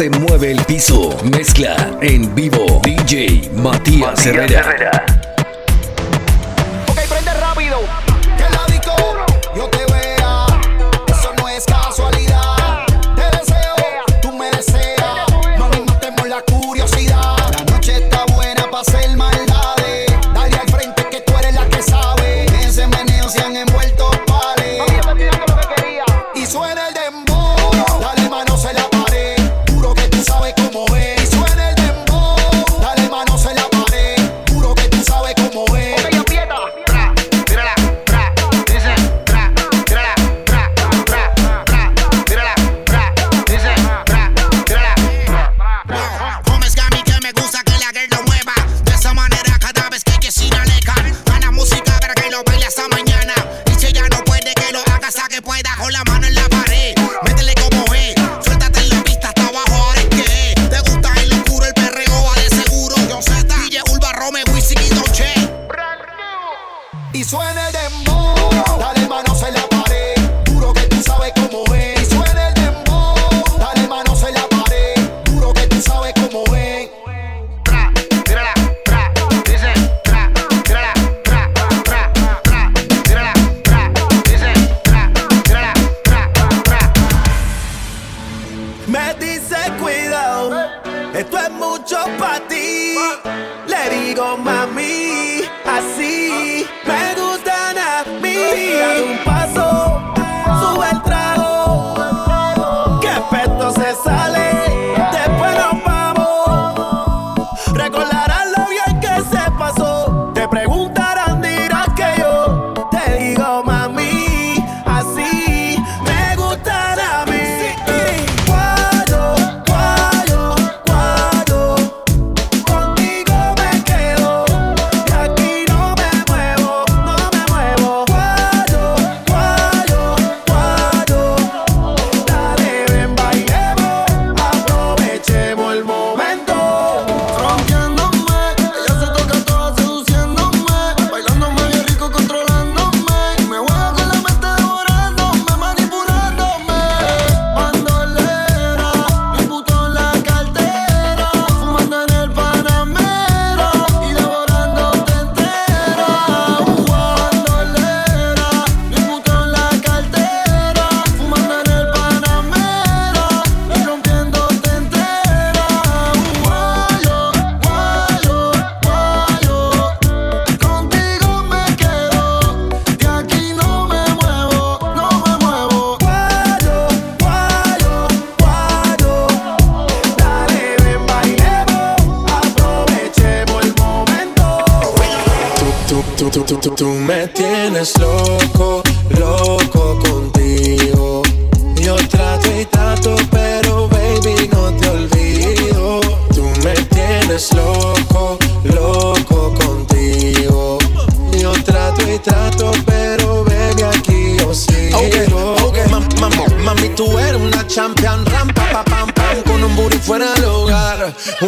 Se mueve el piso. Mezcla en vivo. DJ Matías, Herrera. la mano.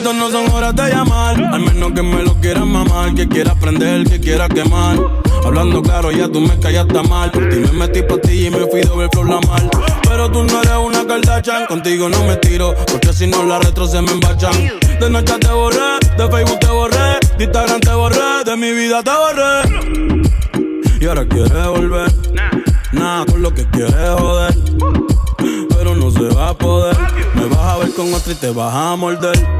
Estas no son horas de llamar, al menos que me lo quieras mamar, que quiera prender, que quiera quemar. Hablando claro, ya tú me callaste mal. Por ti me metí pa' ti y me fui de ver la mal. Pero tú no eres una Kardashian, contigo no me tiro, porque si no la retro se me embachan. De noche te borré, de Facebook te borré, de Instagram te borré, de mi vida te borré. Y ahora quieres volver, nada con lo que quieres joder. Pero no se va a poder, me vas a ver con otro y te vas a morder.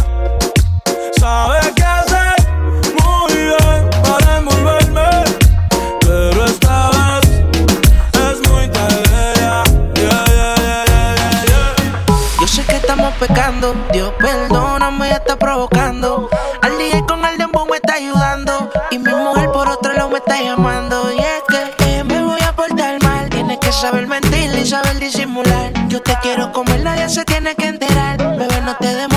Pecando, Dios perdóname, ya está provocando. Al día con el dembow me está ayudando. Y mi mujer por otro lado me está llamando. Y es que me voy a portar mal. Tienes que saber mentir y saber disimular. Yo te quiero comer, nadie se tiene que enterar. Bebé, no te demores,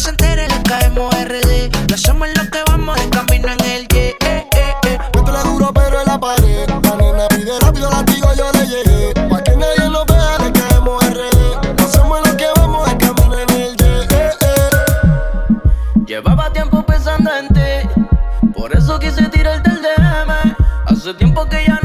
se entere, le caemos RD. Lo hacemos en lo que vamos de camino en el Y. Eh, eh, eh. Métele duro pero en la pared. La nena pide rápido, la digo yo le llegué. Pa' que nadie nos vea, le caemos RD. No somos los que vamos de camino en el Y. Eh, eh. Llevaba tiempo pensando en ti, por eso quise tirarte el DM. Hace tiempo que ya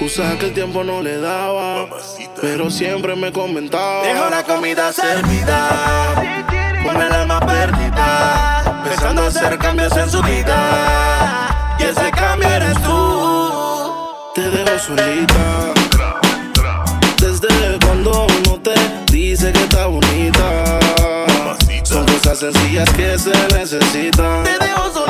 Y él con la excusa que el tiempo no le daba. Pero siempre me comentaba. Dejo la comida servida. Come el alma perdida. Pensando hacer cambios en su vida. Y ese cambio eres tú. Te dejo solita. Desde cuando uno te dice que está bonita. Son cosas sencillas que se necesitan. Te dejo solita.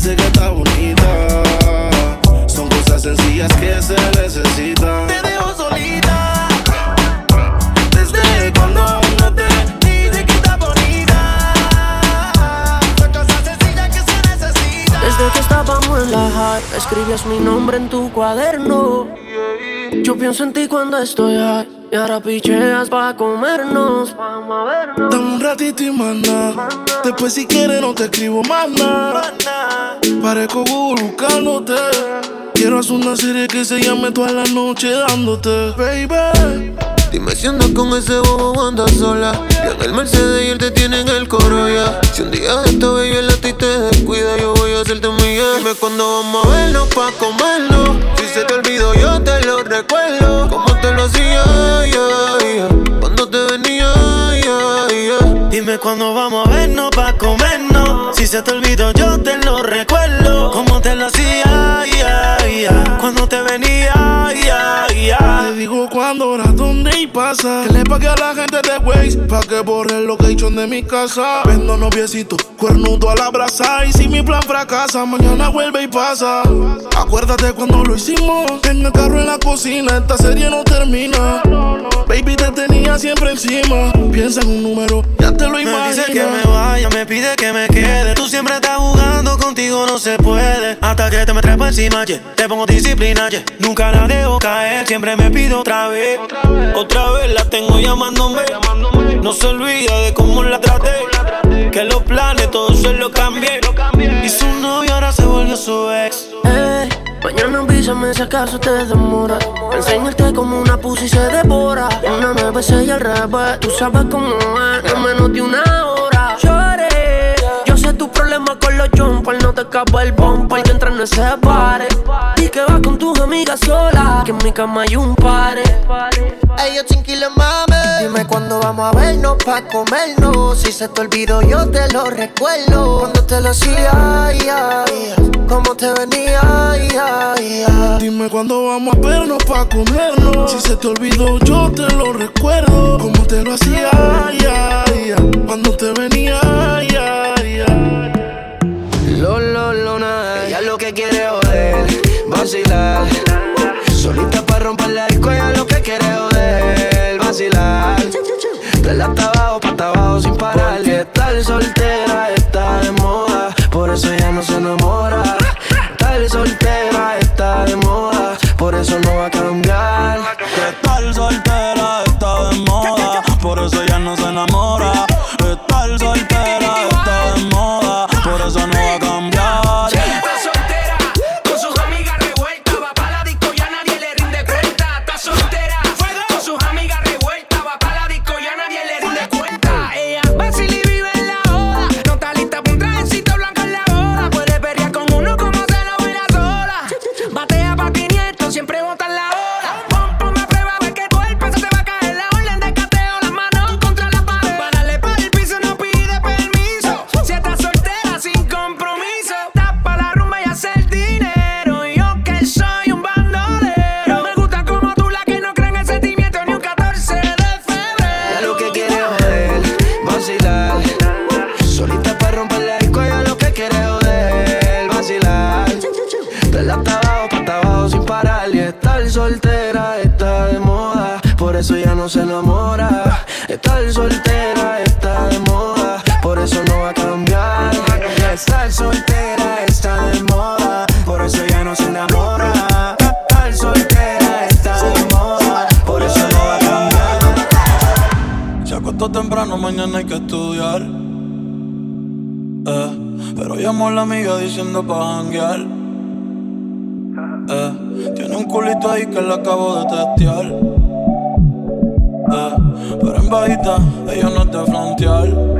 dice que está bonita. Son cosas sencillas que se necesitan. Te dejo solita. Desde cuando uno te dice que está bonita. Son cosas sencillas que se necesitan. Desde que estábamos en la high, escribías mi nombre en tu cuaderno. Yo pienso en ti cuando estoy high. Y ahora picheas pa' comernos. Vamos a vernos. Dame un ratito y manda. Después si quieres no te escribo más nada. Parezco Google buscándote. Quiero hacer una serie que se llame toda la noche dándote, baby. Dime si andas con ese bobo andas sola. Yo en el Mercedes y él te tiene en el coro ya. Si un día de esto baby el a ti te descuida, yo voy a hacerte mía. Dime cuándo vamos a vernos pa' comernos. Se te olvidó, yo te lo pasa. Que le pague a la gente de Waze pa' que borre el location de mi casa. Vendo noviecito, cuernudo a la brasa. Y si mi plan fracasa, mañana vuelve y pasa. Acuérdate cuando lo hicimos. En el carro en la cocina, esta serie no termina. Baby, te tenía siempre encima. Piensa en un número, ya te lo Me imaginas. dice que me vaya, me pide que me quede. Tú siempre estás jugando, contigo no se puede. Hasta que te me trepo encima, yeah. te pongo disciplina, yeah. nunca la dejo caer. Siempre me pido otra vez, otra vez la tengo llamándome. No se olvida de cómo la traté. Que los planes todos se lo cambié. Y su novio ahora se volvió su ex. Mañana avísame si acaso te demora. Enseñarte como una pussy se devora. Una me besé y al revés. Tú sabes cómo es, en menos de una hora. Lloré. Yo sé tu problema con los jumpers. No te escapa el bumper que entra en ese pare. Que en mi cama hay un pare. Ey, yo tranquila, mami. Dime cuándo vamos a vernos pa' comernos. Si se te olvidó, yo te lo recuerdo. Cuando te lo hacía, ay, ay, cómo te venía, ay. Dime cuándo vamos a vernos pa' comernos. Si se te olvidó, yo te lo recuerdo. Como te lo hacía. Cuando te venía, vacilar. Solita para romper la disco, ella lo que quiere joder, vacilar. De la abajo, pa' abajo sin parar. Que estar soltera está de moda, por eso ella no se enamora. Estar soltera está de moda, por eso no va a cambiar. Estar soltera está de moda, por eso ya no se enamora. Se enamora. Estar soltera está de moda, por eso no va a cambiar. Estar soltera está de moda, por eso ya no se enamora. Estar soltera está de moda, por eso no va a cambiar. Se acostó temprano, mañana hay que estudiar. Eh, pero llamó a la amiga diciendo pa' janguear. Eh, tiene un culito ahí que le acabo de testear. Bajita, ella no de frontear.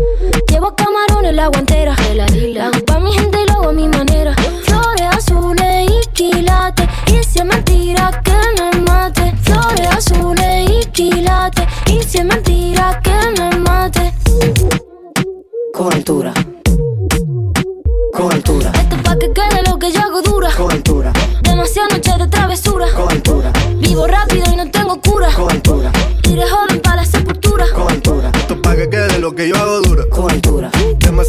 Llevo camarones la guantera. La hago pa' mi gente y lo a mi manera. Flores azules y quilates. Y si es mentira que me mate. Flores azules y quilates. Y si es mentira que me mate. Con altura,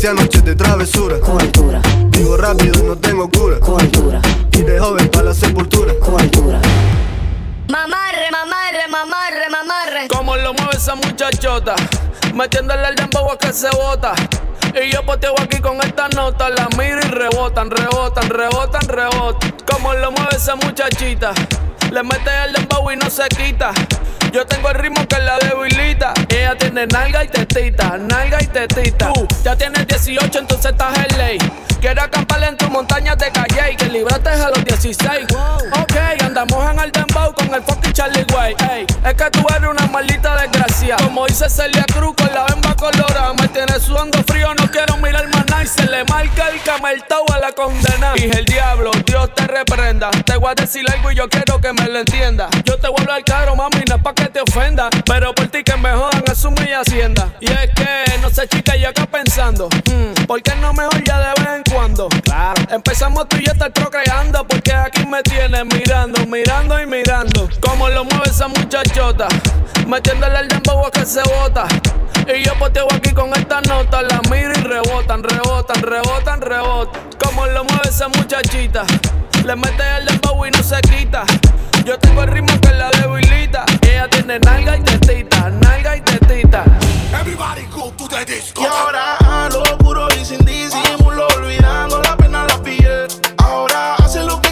Noches de travesura. con altura, Vivo rápido y no tengo cura. con altura, Y de joven pa' la sepultura. con altura. Mamarre, mamarre, mamarre, mamarre. Como lo mueve esa muchachota, metiéndole el dembow a que se bota. Y yo poteo aquí con esta nota, la miro y rebotan, rebotan, rebotan, rebotan. Como lo mueve esa muchachita, le mete el dembow y no se quita. Yo tengo el ritmo que la debilita. Ella tiene nalga y tetita, nalga y tetita. Tú ya tienes 18, entonces estás en ley. Quiero acampar en tus montañas de calle y que libraste a los 16. Ok, andamos en el dembow con el fucking Charlie Way. Ey, es que tú eres una maldita desgracia. Como dice Celia Cruz con la bemba colorada. Me tiene sudando frío, no quiero mirar más nada. Y se le marca el cameltao a la condena. Dije el diablo, Dios te reprenda. Te voy a decir algo y yo quiero que me lo entienda. Yo te voy a hablar claro, mami, no es pa' que te ofenda. Pero por ti que me jodan, es mi hacienda. Y es que, no sé, chica, yo acá pensando. hmm, ¿Por qué no mejor ya de vez en cuando? Claro. Empezamos tú y yo a estar procreando. Porque aquí me tienes mirando, mirando y mirando. Como lo mueve esa muchachota. Metiéndole el dembow a que se bota. Y yo poteo aquí con esta nota. La miro y rebotan, rebotan, rebotan, rebotan. Como lo mueve esa muchachita. Le mete el dembow y no se quita. Yo tengo el ritmo que la debilita. Ella tiene nalga y tetita, nalga y tetita. Everybody go to the disco. Y ahora a lo puro y sin disimulo, olvidando la pena la piel. Ahora hace lo que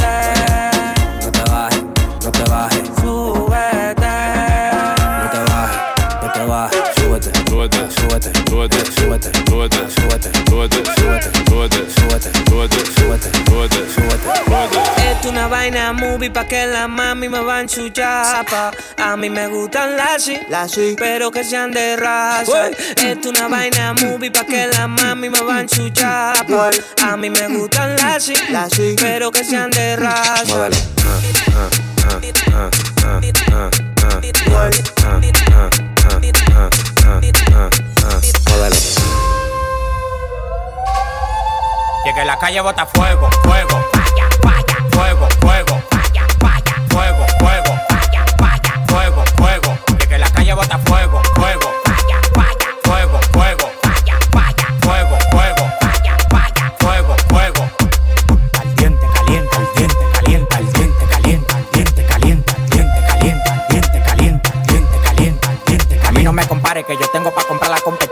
vaina movie pa' que la mami me van su chapa. A mí me gustan las sí, pero que sean de raza. Esto una vaina movie pa' que la mami me van su chapa. A mí me gustan las sí, pero que sean de raza. Llegué a la calle bota fuego, fuego, vaya, vaya, fuego fuego,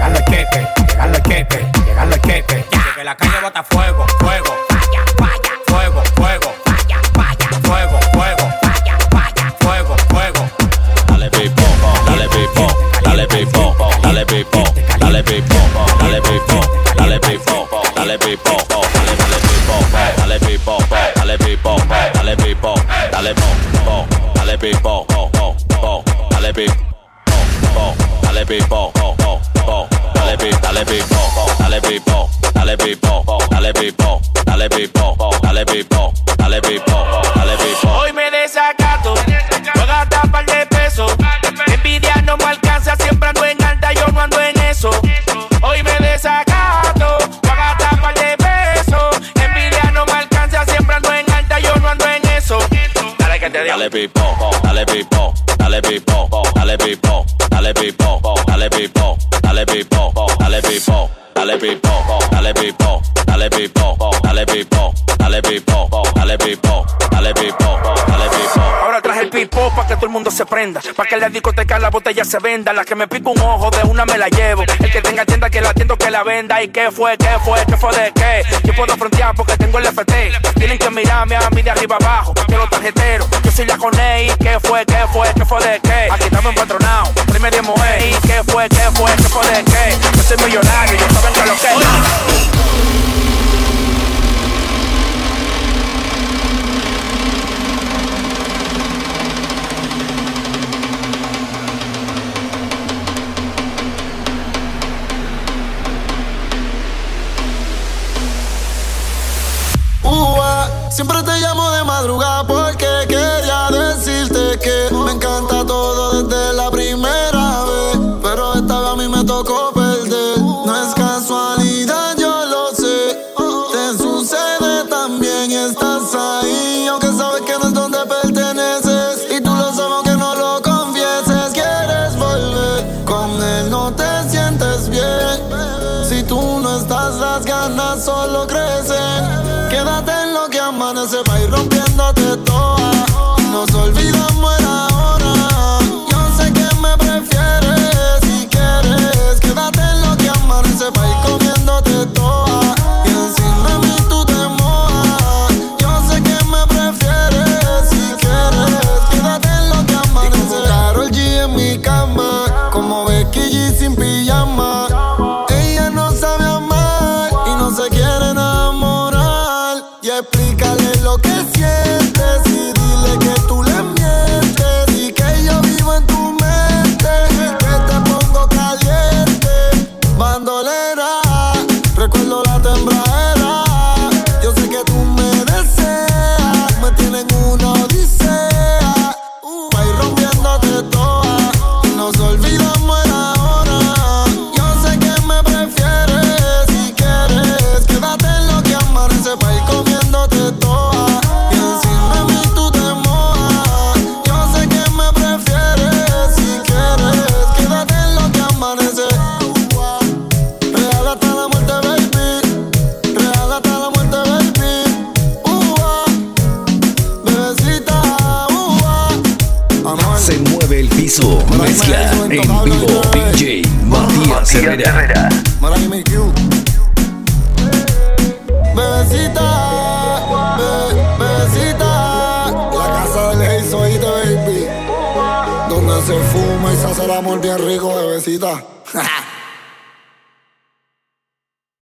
Llegan los cheques, llegan los cheques, llegan los cheques. Ya. Que la calle bota fuego, fuego. Vaya, vaya, fuego, fuego. Vaya, vaya, fuego, fuego. Vaya, vaya, fuego, fuego. Dale pipo, dale pipo, dale pipo, dale pipo, dale pipo, dale pipo, dale pipo, dale pipo, dale dale pipo, dale pipo, dale pipo, dale pipo, dale pipo, dale pipo, dale pipo, dale pipo, dale pipo, dale pipo, dale pipo, dale pipo, dale pipo, dale pipo, dale pipo, dale pipo, dale pipo. Hoy me desacato, voy a gastar par de pesos. Envidia no me alcanza, siempre ando en alta, yo no ando en eso. Hoy me desacato, voy a gastar par de pesos. Envidia no me alcanza, siempre ando en alta, yo no ando en eso. Dale que te digo. Dale pipo, dale pipo, dale pipo, dale pipo, dale pipo, dale pipo, dale pipo, pipo, dale pipo, dale pipo, dale pipo, dale pipo, dale pipo, dale pipo, dale pipo, dale pipo. Pipo pa' que todo el mundo se prenda. Pa' que la discoteca la botella se venda. La que me pica un ojo, de una me la llevo. El que tenga tienda, que la atiendo, que la venda. ¿Y qué fue? ¿Qué fue? ¿Qué fue de qué? Yo puedo frontear porque tengo el FT. Tienen que mirarme a mí de arriba abajo. Que los tarjeteros, yo soy la coné. ¿Y qué fue? ¿Qué fue? ¿Qué fue de qué? Aquí estamos empatronados. Primer de mujer. ¿Y qué fue? ¿Qué fue? ¿Qué fue de qué? Yo soy millonario, yo saben que lo que siempre te llamo de madrugada Herrera. Q. Bebecita, be- bebecita. La casa del oíste, baby. Donde se fuma y se hace el amor bien rico, bebecita.